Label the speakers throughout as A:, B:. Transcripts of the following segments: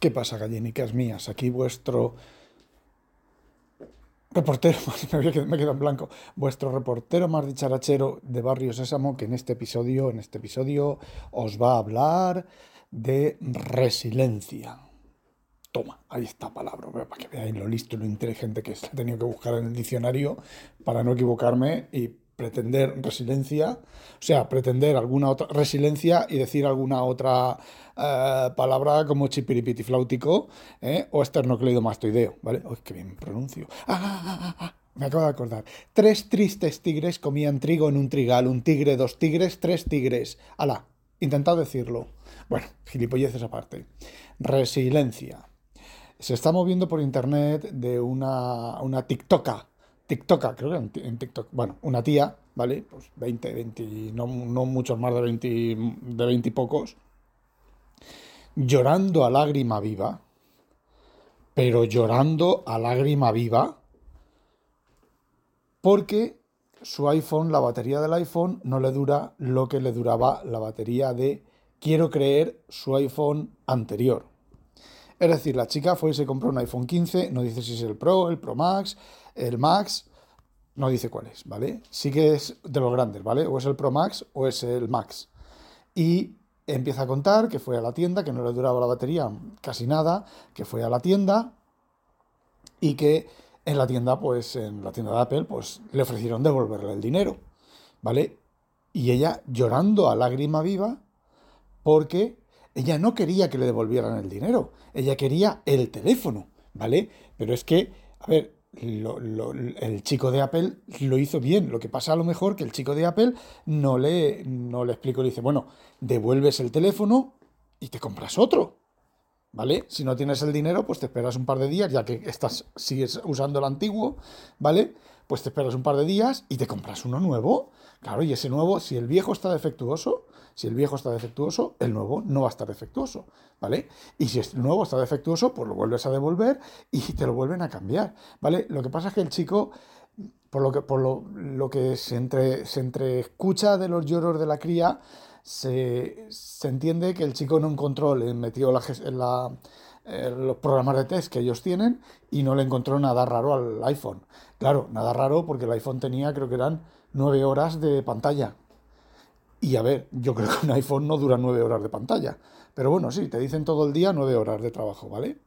A: ¿Qué pasa, gallinicas mías? Aquí vuestro reportero, me he quedado en blanco, vuestro reportero más dicharachero de Barrio Sésamo, que en este episodio, en este episodio, os va a hablar de resiliencia. Toma, ahí está palabra, para que veáis lo listo y lo inteligente que. He tenido que buscar en el diccionario para no equivocarme y pretender resiliencia, o sea, pretender alguna otra resiliencia y decir alguna otra eh, palabra como chipiripiti flautico ¿eh? o esternocleidomastoideo, ¿vale? Uy, qué bien pronuncio. Ah, ah, ah, me acabo de acordar. Tres tristes tigres comían trigo en un trigal. Un tigre, dos tigres, tres tigres. ¡Hala! Intentad decirlo. Bueno, gilipolleces aparte. Resiliencia. Se está moviendo por internet de una, una TikToka. TikToka, creo que en TikTok. Bueno, una tía, ¿vale? Pues 20, 20, no, no muchos más de 20, de 20 y pocos. Llorando a lágrima viva. Pero llorando a lágrima viva. Porque su iPhone, la batería del iPhone, no le dura lo que le duraba la batería de quiero creer su iPhone anterior. Es decir, la chica fue y se compró un iPhone 15, no dice si es el Pro, el Pro Max, el Max, no dice cuál es, ¿vale? Sí que es de los grandes, ¿vale? O es el Pro Max o es el Max. Y empieza a contar que fue a la tienda, que no le duraba la batería casi nada, que fue a la tienda y que en la tienda, pues en la tienda de Apple, pues le ofrecieron devolverle el dinero, ¿vale? Y ella llorando a lágrima viva porque ella no quería que le devolvieran el dinero, ella quería el teléfono, ¿vale? Pero es que, a ver, el chico de Apple lo hizo bien. Lo que pasa a lo mejor que el chico de Apple no le, no le explicó, le dice, bueno, devuelves el teléfono y te compras otro. ¿Vale? Si no tienes el dinero, pues te esperas un par de días, ya que estás, sigues usando el antiguo, ¿vale? Pues te esperas un par de días y te compras uno nuevo. Claro, y ese nuevo, si el viejo está defectuoso, si el viejo está defectuoso, el nuevo no va a estar defectuoso, ¿vale? Y si el nuevo está defectuoso, pues lo vuelves a devolver y te lo vuelven a cambiar, ¿vale? Lo que pasa es que el chico, por lo que, por lo, que se, entre, se entreescucha de los lloros de la cría, se, entiende que el chico no encontró, le metió eh, los programas de test que ellos tienen y no le encontró nada raro al iPhone. Claro, nada raro porque el iPhone tenía, creo que eran nueve horas de pantalla. Y a ver, yo creo que un iPhone no dura nueve horas de pantalla. Pero bueno, sí, te dicen todo el día nueve horas de trabajo, ¿vale?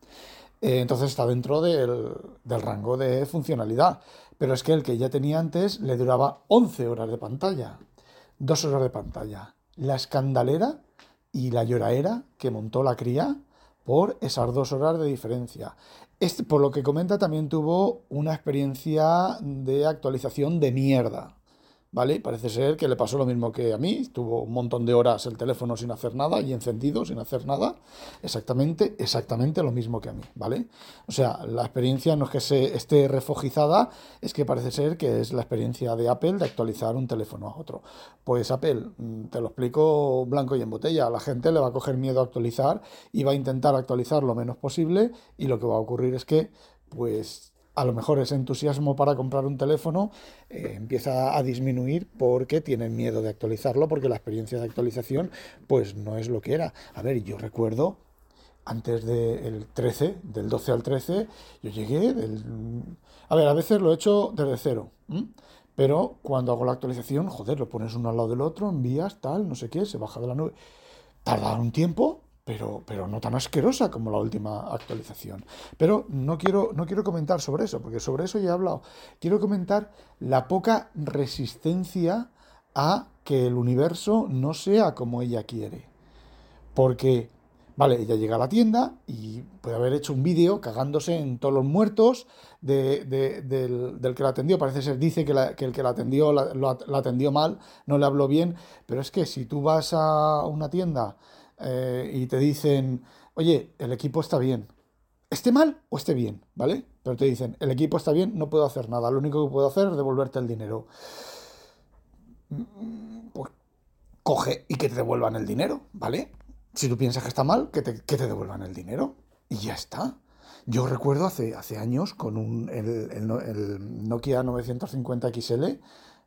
A: Eh, entonces está dentro del, del, rango de funcionalidad. Pero es que el que ya tenía antes le duraba 11 horas de pantalla. Dos horas de pantalla. La escandalera y la lloraera que montó la cría por esas dos horas de diferencia. Este, por lo que comenta, también tuvo una experiencia de actualización de mierda. ¿Vale? Parece ser que le pasó lo mismo que a mí, tuvo un montón de horas el teléfono sin hacer nada y encendido sin hacer nada, exactamente, exactamente lo mismo que a mí, ¿vale? O sea, la experiencia no es que se esté refojizada, es que parece ser que es la experiencia de Apple de actualizar un teléfono a otro. Pues Apple, mm, te lo explico blanco y en botella, a la gente le va a coger miedo a actualizar y va a intentar actualizar lo menos posible y lo que va a ocurrir es que, pues a lo mejor ese entusiasmo para comprar un teléfono eh, empieza a disminuir porque tienen miedo de actualizarlo, porque la experiencia de actualización pues no es lo que era. A ver, yo recuerdo antes del 13, del 12 al 13, yo llegué del... A ver, a veces lo he hecho desde cero, pero cuando hago la actualización, joder, lo pones uno al lado del otro, envías, tal, no sé qué, se baja de la nube. Tarda un tiempo, pero, pero no tan asquerosa como la última actualización. Pero no quiero, no quiero comentar sobre eso, porque sobre eso ya he hablado. Quiero comentar la poca resistencia a que el universo no sea como ella quiere. Porque, vale, ella llega a la tienda y puede haber hecho un vídeo cagándose en todos los muertos del, que la atendió. Parece ser, dice que, el que la atendió la atendió mal, no le habló bien, pero es que si tú vas a una tienda eh, y te dicen, oye, el equipo está bien. Esté mal o esté bien, ¿vale? Pero te dicen, el equipo está bien, no puedo hacer nada, lo único que puedo hacer es devolverte el dinero. Pues coge y que te devuelvan el dinero, ¿vale? Si tú piensas que está mal, que te, que te devuelvan el dinero. Y ya está. Yo recuerdo hace, hace años con un, el, Nokia 950 XL,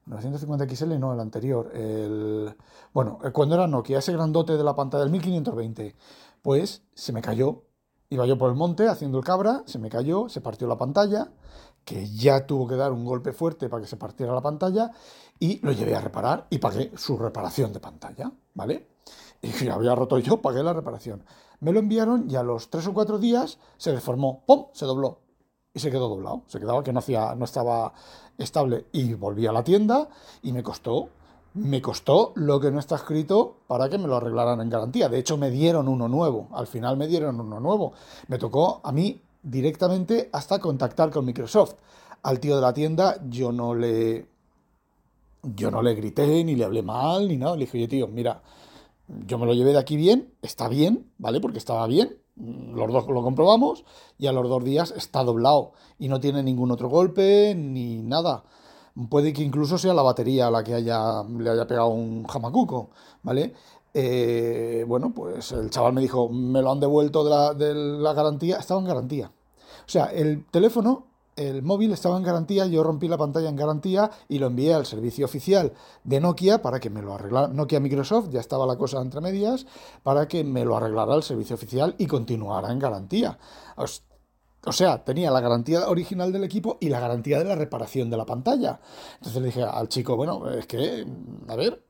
A: 950 XL no, el anterior, el, bueno, cuando era Nokia, ese grandote de la pantalla del 1520, pues se me cayó. Iba yo por el monte haciendo el cabra, se me cayó, se partió la pantalla, que ya tuvo que dar un golpe fuerte para que se partiera la pantalla, y lo llevé a reparar y pagué su reparación de pantalla, ¿vale? Y si había roto yo, pagué la reparación. Me lo enviaron y a los tres o cuatro días se deformó, ¡pum! Se dobló. Y se quedó doblado. Se quedaba que no, hacía, no estaba estable. Y volví a la tienda y me costó, me costó lo que no está escrito para que me lo arreglaran en garantía. De hecho, me dieron uno nuevo. Al final me dieron uno nuevo. Me tocó a mí directamente hasta contactar con Microsoft. Al tío de la tienda yo no le... Yo no le grité, ni le hablé mal, ni nada. Le dije, oye, tío, mira, yo me lo llevé de aquí bien, está bien, ¿vale? Porque estaba bien, los dos lo comprobamos y a los dos días está doblado y no tiene ningún otro golpe ni nada. Puede que incluso sea la batería la que haya, le haya pegado un jamacuco, ¿vale? Eh, bueno, pues el chaval me dijo, me lo han devuelto de la, de la garantía, estaba en garantía. O sea, el teléfono el móvil estaba en garantía, yo rompí la pantalla en garantía y lo envié al servicio oficial de Nokia para que me lo arreglara. Nokia Microsoft, ya estaba la cosa entre medias, para que me lo arreglara el servicio oficial y continuara en garantía. O sea, tenía la garantía original del equipo y la garantía de la reparación de la pantalla. Entonces le dije al chico, bueno, es que, a ver,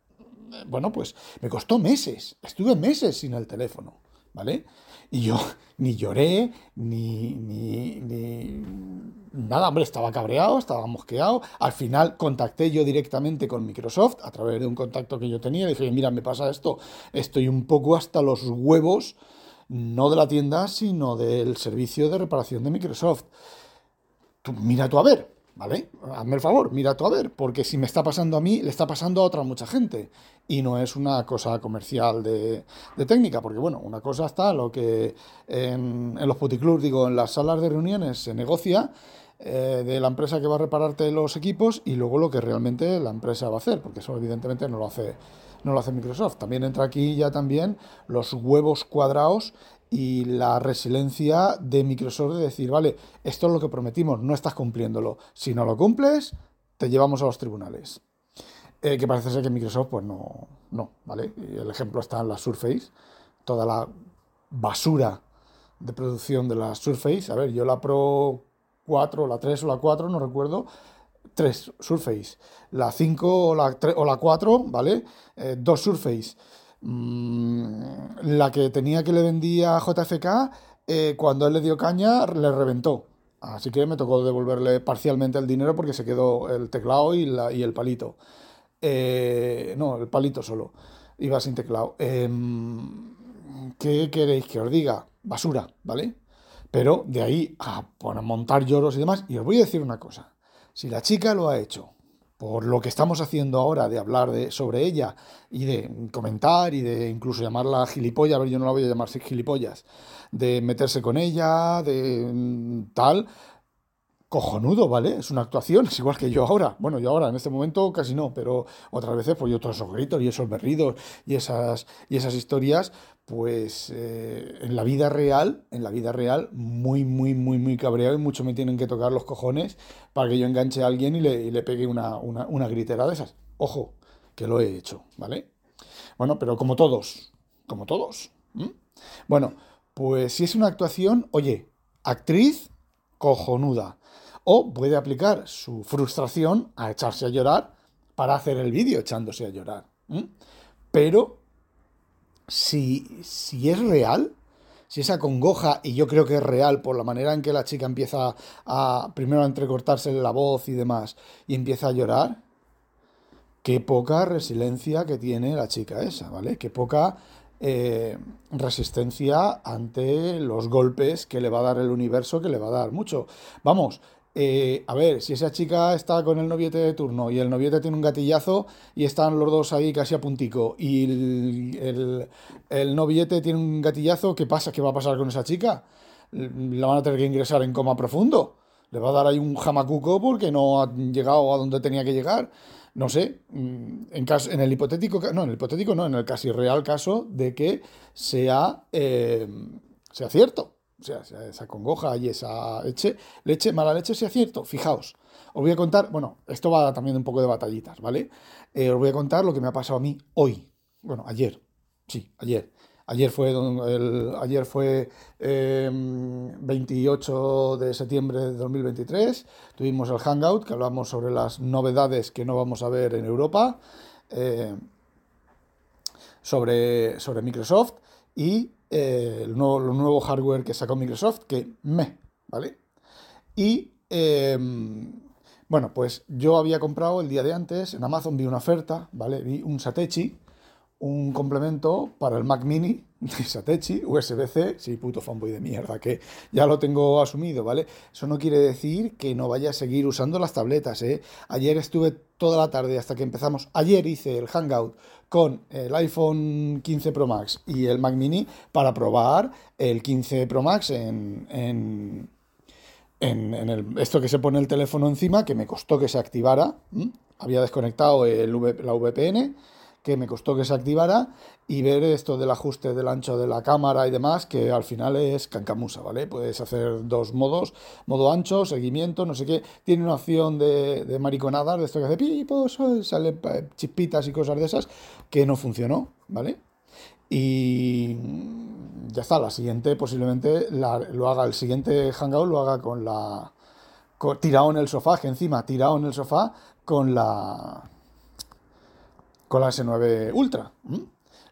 A: bueno, pues me costó meses, estuve meses sin el teléfono, ¿vale? Y yo ni lloré, ni, ni, ni, nada, hombre, estaba cabreado, estaba mosqueado. Al final contacté yo directamente con Microsoft a través de un contacto que yo tenía. Dije, mira, me pasa esto, estoy un poco hasta los huevos, no de la tienda, sino del servicio de reparación de Microsoft. Tú, mira tú a ver, ¿vale? Hazme el favor, mira tú a ver, porque si me está pasando a mí, le está pasando a otra mucha gente. Y no es una cosa comercial de, técnica, porque bueno, una cosa está lo que en, en los puticlubs, digo, en las salas de reuniones se negocia eh, de la empresa que va a repararte los equipos y luego lo que realmente la empresa va a hacer, porque eso evidentemente no lo hace, no lo hace Microsoft. También entra aquí ya también los huevos cuadrados y la resiliencia de Microsoft de decir, vale, esto es lo que prometimos, no estás cumpliéndolo. Si no lo cumples, te llevamos a los tribunales. Eh, que parece ser que Microsoft, pues no, no, ¿vale? el ejemplo está en la Surface, toda la basura de producción de la Surface. A ver, yo la Pro 4, la 3 o la 4, no recuerdo, 3 Surface. La 5 o la, o la 4, ¿vale? Eh, dos Surface. Mm, la que tenía que le vendía a JFK, eh, cuando él le dio caña, le reventó. Así que me tocó devolverle parcialmente el dinero porque se quedó el teclado y, la, y el palito. Eh, no, el palito solo. Iba sin teclado. Em, ¿Qué queréis que os diga? Basura, ¿vale? Pero de ahí a montar lloros y demás. Y os voy a decir una cosa. Si la chica lo ha hecho por lo que estamos haciendo ahora de hablar de, sobre ella y de comentar y de incluso llamarla gilipollas, a ver, yo no la voy a llamar gilipollas, de meterse con ella, de mm, tal, cojonudo, ¿vale? Es una actuación, es igual que yo ahora. Bueno, yo ahora en este momento casi no, pero otras veces pues yo todos esos gritos y esos berridos y esas, y esas historias, pues eh, en la vida real, en la vida real, muy, muy, muy, muy cabreado y mucho me tienen que tocar los cojones para que yo enganche a alguien y le, pegue una, una, gritera de esas. Ojo, que lo he hecho, ¿vale? Bueno, pero como todos, como todos. Bueno, pues si es una actuación, oye, actriz cojonuda. O puede aplicar su frustración a echarse a llorar para hacer el vídeo echándose a llorar. Pero si, si es real, si esa congoja, y yo creo que es real por la manera en que la chica empieza a primero a entrecortarse la voz y demás, y empieza a llorar, qué poca resiliencia que tiene la chica esa, ¿vale? Qué poca eh, resistencia ante los golpes que le va a dar el universo, que le va a dar mucho. Vamos, eh, a ver, si esa chica está con el noviete de turno y el noviete tiene un gatillazo y están los dos ahí casi a puntico y el, el, noviete tiene un gatillazo, ¿qué pasa? ¿Qué va a pasar con esa chica? La van a tener que ingresar en coma profundo. Le va a dar ahí un jamacuco porque no ha llegado a donde tenía que llegar. No sé, mm, en, caso, en el hipotético, no, en el hipotético no, en el casi real caso de que sea, eh, sea cierto. O sea, esa congoja y esa leche, mala leche sea cierto. Fijaos, os voy a contar, bueno, esto va también un poco de batallitas, ¿vale? Eh, os voy a contar lo que me ha pasado a mí hoy. Bueno, ayer. Sí, ayer. Ayer fue, el, ayer fue 28 em, de septiembre de 2023. Tuvimos el Hangout, que hablamos sobre las novedades que no vamos a ver en Europa, eh, sobre, sobre Microsoft y eh, el, nuevo, nuevo, hardware que sacó Microsoft, que me, ¿vale? Y em, bueno, pues yo había comprado el día de antes, en Amazon vi una oferta, ¿vale? Vi un Satechi un complemento para el Mac Mini de Satechi, USB-C, sí, puto fanboy de mierda, que ya lo tengo asumido, ¿vale? Eso no quiere decir que no vaya a seguir usando las tabletas, ¿eh? Ayer estuve toda la tarde hasta que empezamos, ayer hice el Hangout con el iPhone 15 Pro Max y el Mac Mini para probar el 15 Pro Max en, en, en, el, esto que se pone el teléfono encima, que me costó que se activara, había desconectado el la VPN, que me costó que se activara y ver esto del ajuste del ancho de la cámara y demás, que al final es cancamusa, ¿vale? Puedes hacer dos modos, modo ancho, seguimiento, no sé qué. Tiene una opción de, de mariconadas, de esto que hace pipos, sale chispitas y cosas de esas, que no funcionó, ¿vale? Y ya está, la siguiente posiblemente lo haga, el siguiente hangout lo haga con la... tirado en el sofá, que encima tirado en el sofá con la con la S9 Ultra.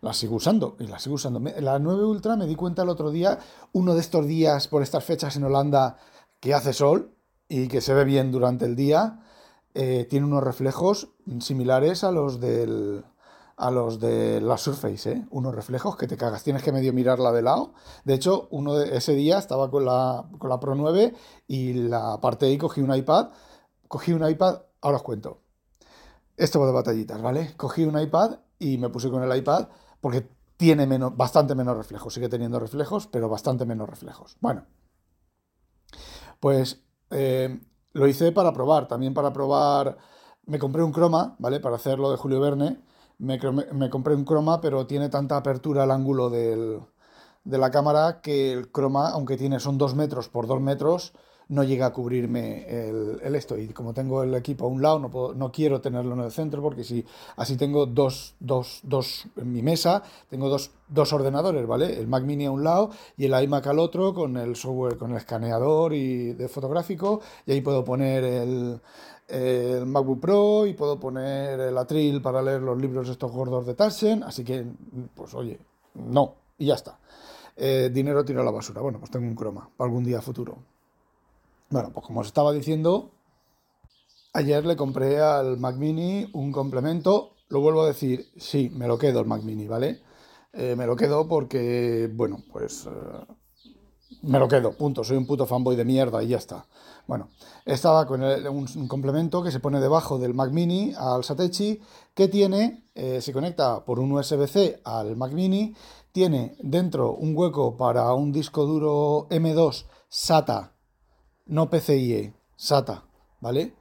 A: La sigo usando y la sigo usando. La 9 Ultra me di cuenta el otro día, uno de estos días por estas fechas en Holanda que hace sol y que se ve bien durante el día, eh, tiene unos reflejos similares a los del a los de la Surface, ¿eh? unos reflejos que te cagas, tienes que medio mirarla de lado. De hecho, uno de ese día estaba con la, con la Pro 9 y la parte de ahí cogí un iPad, cogí un iPad, ahora os cuento, esto de batallitas, ¿vale? Cogí un iPad y me puse con el iPad porque tiene menos, bastante menos reflejos. Sigue teniendo reflejos, pero bastante menos reflejos. Bueno, pues eh, lo hice para probar. También para probar, me compré un croma, ¿vale? Para hacerlo de Julio Verne. Me, me compré un croma, pero tiene tanta apertura al ángulo del, de la cámara que el croma, aunque tiene, son 2 metros por 2 metros, no llega a cubrirme el, esto. Y como tengo el equipo a un lado, no, no quiero tenerlo en el centro porque si así tengo dos, dos, dos en mi mesa, tengo dos, dos, ordenadores, ¿vale? El Mac Mini a un lado y el iMac al otro con el software, con el escaneador y de fotográfico. Y ahí puedo poner el, el MacBook Pro y puedo poner el Atril para leer los libros estos gordos de Taschen. Así que, pues oye, no, y ya está. Eh, dinero tiro a la basura. Bueno, pues tengo un croma para algún día futuro. Bueno, pues como os estaba diciendo, ayer le compré al Mac Mini un complemento. Lo vuelvo a decir, sí, me lo quedo el Mac Mini, ¿vale? Eh, me lo quedo porque, bueno, pues eh, me lo quedo, punto. Soy un puto fanboy de mierda y ya está. Bueno, estaba con un, complemento que se pone debajo del Mac Mini al Satechi, que tiene, eh, se conecta por un USB-C al Mac Mini, tiene dentro un hueco para un disco duro M2 SATA no PCIe, SATA, ¿vale?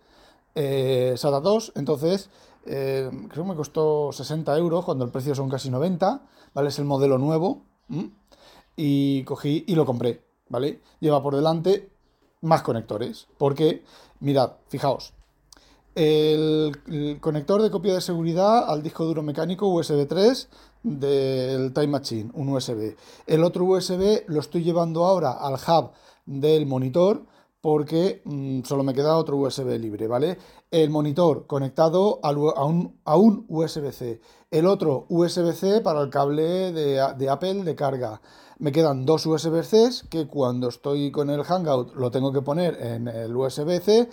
A: Eh, SATA 2, entonces eh, creo que me costó 60 euros cuando el precio son casi 90, ¿vale? Es el modelo nuevo y cogí y lo compré, ¿vale? Lleva por delante más conectores, porque, mirad, fijaos, el, el, conector de copia de seguridad al disco duro mecánico USB 3 del Time Machine, un USB. El otro USB lo estoy llevando ahora al hub del monitor porque mm, solo me queda otro USB libre, ¿vale? El monitor conectado a, un, a un USB-C, el otro USB-C para el cable de, Apple de carga. Me quedan dos USB-Cs que cuando estoy con el Hangout lo tengo que poner en el USB-C.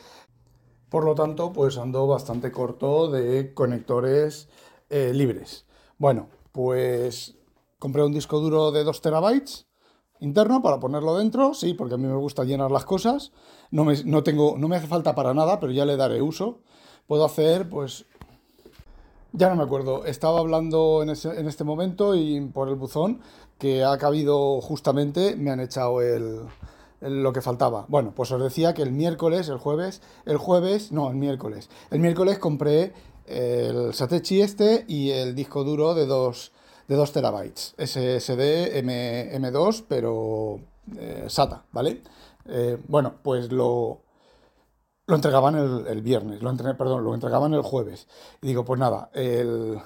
A: Por lo tanto, pues ando bastante corto de conectores eh, libres. Bueno, pues compré un disco duro de 2 terabytes interno para ponerlo dentro, sí, porque a mí me gusta llenar las cosas. No me, no tengo, no me hace falta para nada, pero ya le daré uso. Puedo hacer, pues, ya no me acuerdo. Estaba hablando en, ese, en este momento y por el buzón que ha cabido justamente, me han echado el, lo que faltaba. Bueno, pues os decía que el miércoles, el jueves, el jueves, no, el miércoles. El miércoles compré el Satechi este y el disco duro de 2 de dos terabytes. SSD M, M2, pero eh, SATA, ¿vale? Eh, bueno, pues lo, lo entregaban el, viernes, lo perdón, lo entregaban el jueves. Y digo, pues nada, el,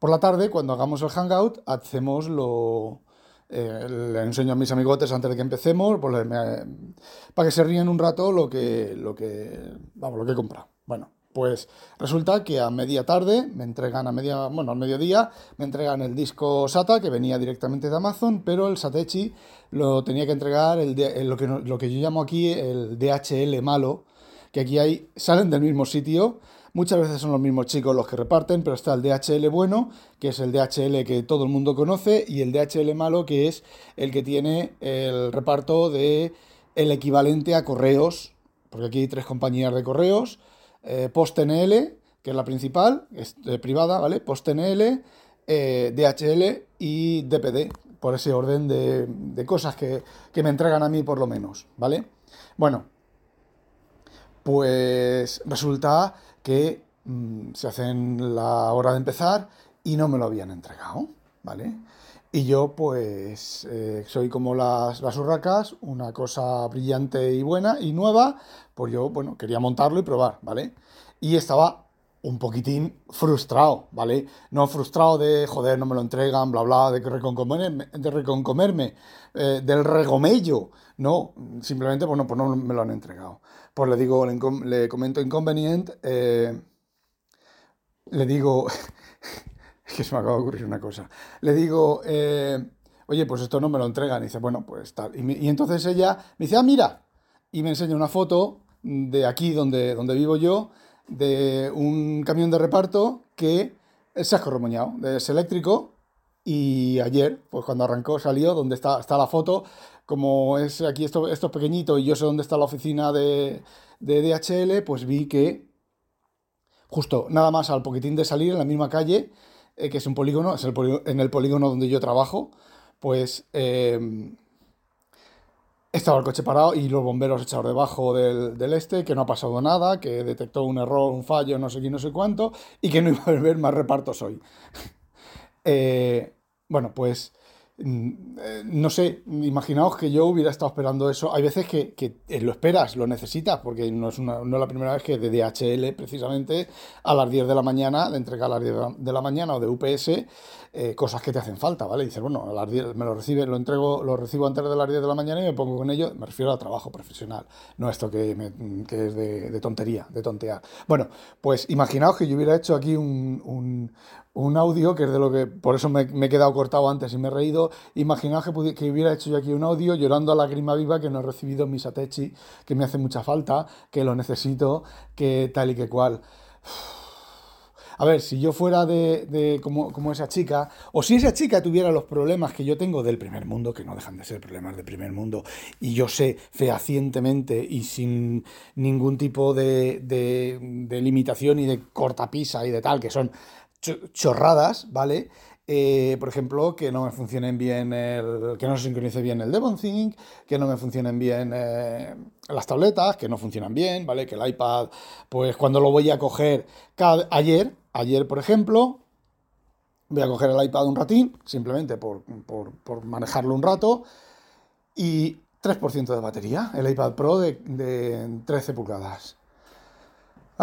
A: por la tarde, cuando hagamos el hangout, hacemos lo... Eh, le enseño a mis amigotes antes de que empecemos, pues para que se ríen un rato lo que, lo que, vamos, lo que he comprado. Bueno, pues resulta que a media tarde me entregan, a media, bueno, al mediodía, me entregan el disco SATA que venía directamente de Amazon, pero el Satechi lo tenía que entregar el, lo, que, lo que yo llamo aquí el DHL malo, que aquí hay, salen del mismo sitio, muchas veces son los mismos chicos los que reparten, pero está el DHL bueno, que es el DHL que todo el mundo conoce, y el DHL malo, que es el que tiene el reparto de el equivalente a correos, porque aquí hay tres compañías de correos, eh, PostNL, que es la principal, es eh, privada, ¿vale? PostNL, eh, DHL y DPD, por ese orden de, cosas que, me entregan a mí por lo menos, ¿vale? Bueno, pues resulta que mm, se hacen la hora de empezar y no me lo habían entregado, ¿vale? Y yo, pues, eh, soy como las urracas, una cosa brillante y buena y nueva, pues yo, bueno, quería montarlo y probar, ¿vale? Y estaba un poquitín frustrado, ¿vale? No frustrado de, joder, no me lo entregan, bla, bla, de reconcomerme, de reconcomerme eh, del regomello, no, simplemente, bueno, pues no me lo han entregado. Pues le digo, le, comento inconveniente, eh, le digo, es que se me acaba de ocurrir una cosa, le digo, eh, oye, pues esto no me lo entregan, y dice, bueno, pues tal, y, entonces ella me dice, ah, mira, y me enseña una foto de aquí donde, donde vivo yo, de un camión de reparto que se ha escorromoñado, es eléctrico, y ayer, pues cuando arrancó, salió, donde está, está la foto, como es aquí esto, esto es pequeñito y yo sé dónde está la oficina de, DHL, pues vi que justo nada más al poquitín de salir en la misma calle, eh, que es un polígono, es el en el polígono donde yo trabajo, pues em, estaba el coche parado y los bomberos echados debajo del, del, este, que no ha pasado nada, que detectó un error, un fallo, no sé qué, no sé cuánto, y que no iba a haber más repartos hoy. Eh, bueno, pues no sé, imaginaos que yo hubiera estado esperando eso. Hay veces que, eh, lo esperas, lo necesitas, porque no es, no la primera vez que de DHL, precisamente, a las 10 de la mañana, de entrega a las 10 de la mañana o de UPS, eh, cosas que te hacen falta, ¿vale? Y dices, bueno, a las 10 me lo recibe, lo entrego, lo recibo antes de las 10 de la mañana y me pongo con ello, me refiero a trabajo profesional, no esto que, es de, tontería, de tontear. Bueno, pues imaginaos que yo hubiera hecho aquí un, audio, que es de lo que, por eso me, he quedado cortado antes y me he reído, imaginaos que, que, hubiera hecho yo aquí un audio llorando a la grima viva que no he recibido mis Atechi, que me hace mucha falta, que lo necesito, que tal y que cual. A ver, si yo fuera de, como, esa chica, o si esa chica tuviera los problemas que yo tengo del primer mundo, que no dejan de ser problemas del primer mundo, y yo sé fehacientemente y sin ningún tipo de, de limitación y de cortapisa y de tal, que son chorradas, ¿vale? Eh, por ejemplo, que no me funcionen bien el, que no se sincronice bien el DevonThink, que no me funcionen bien eh, las tabletas, que no funcionan bien, ¿vale? Que el iPad, pues cuando lo voy a coger ayer, Ayer, por ejemplo, voy a coger el iPad un ratín, simplemente por, manejarlo un rato, y 3% de batería, el iPad Pro de, 13 pulgadas.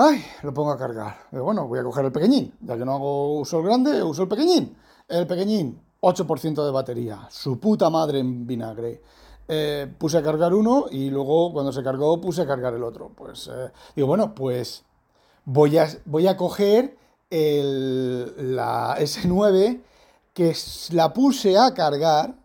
A: ¡Ay! Lo pongo a cargar. bueno, voy a coger el pequeñín. Ya que no hago uso el grande, uso el pequeñín. El pequeñín, 8% de batería. Su puta madre en vinagre. Eh, puse a cargar uno y luego cuando se cargó puse a cargar el otro. Pues eh, digo, bueno, pues voy a, voy a coger el, la S9 que la puse a cargar,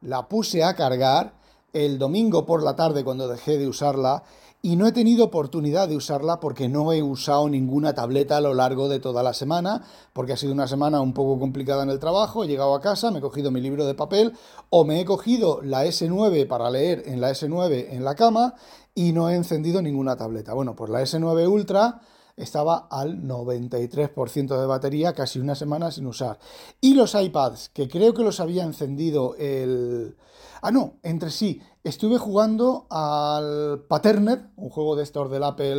A: la puse a cargar el domingo por la tarde cuando dejé de usarla y no he tenido oportunidad de usarla porque no he usado ninguna tableta a lo largo de toda la semana, porque ha sido una semana un poco complicada en el trabajo, he llegado a casa, me he cogido mi libro de papel o me he cogido la S9 para leer en la S9 en la cama y no he encendido ninguna tableta. Bueno, pues la S9 Ultra estaba al 93% de batería, casi una semana sin usar. Y los iPads, que creo que los había encendido el... Ah, no, entre sí, estuve jugando al Paternet, un juego de estos del Apple,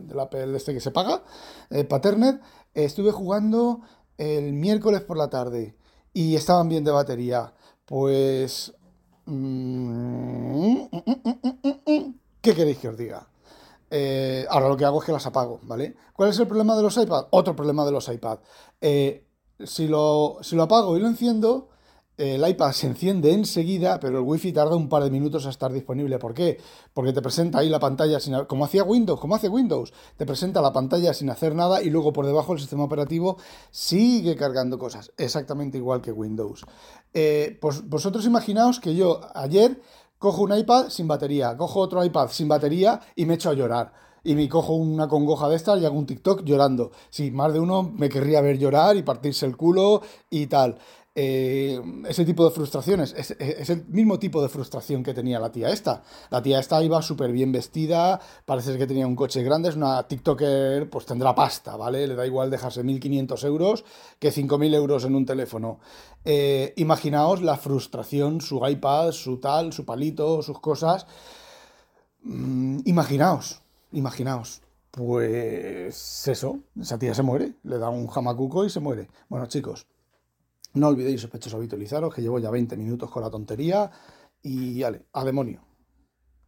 A: del Apple este que se paga, eh, Paternet, estuve jugando el miércoles por la tarde y estaban bien de batería. Pues... Mm, mm, mm, ¿Qué queréis que os diga? Eh, ahora lo que hago es que las apago, ¿vale? ¿Cuál es el problema de los iPads? Otro problema de los iPads. Eh, si, lo, si lo apago y lo enciendo, el iPad se enciende enseguida, pero el Wi-Fi tarda un par de minutos a estar disponible. ¿Por qué? Porque te presenta ahí la pantalla sin como hacía Windows, como hace Windows, te presenta la pantalla sin hacer nada y luego por debajo el sistema operativo sigue cargando cosas, exactamente igual que Windows. Eh, pues vosotros imaginaos que yo ayer cojo un iPad sin batería, cojo otro iPad sin batería y me echo a llorar. Y me cojo una congoja de estas y hago un TikTok llorando. Sí, más de uno me querría ver llorar y partirse el culo y tal. Eh, ese tipo de frustraciones, es, el mismo tipo de frustración que tenía la tía esta. La tía esta iba súper bien vestida, parece que tenía un coche grande, es una TikToker, pues tendrá pasta, ¿vale? Le da igual dejarse 1.500 euros que 5.000 euros en un teléfono. Eh, imaginaos la frustración, su iPad, su tal, su palito, sus cosas. Mm, imaginaos, imaginaos. Pues eso, esa tía se muere, le da un jamacuco y se muere. Bueno, chicos, no olvidéis, sospechosos, habitualizaros, que llevo ya 20 minutos con la tontería y, vale, a demonio.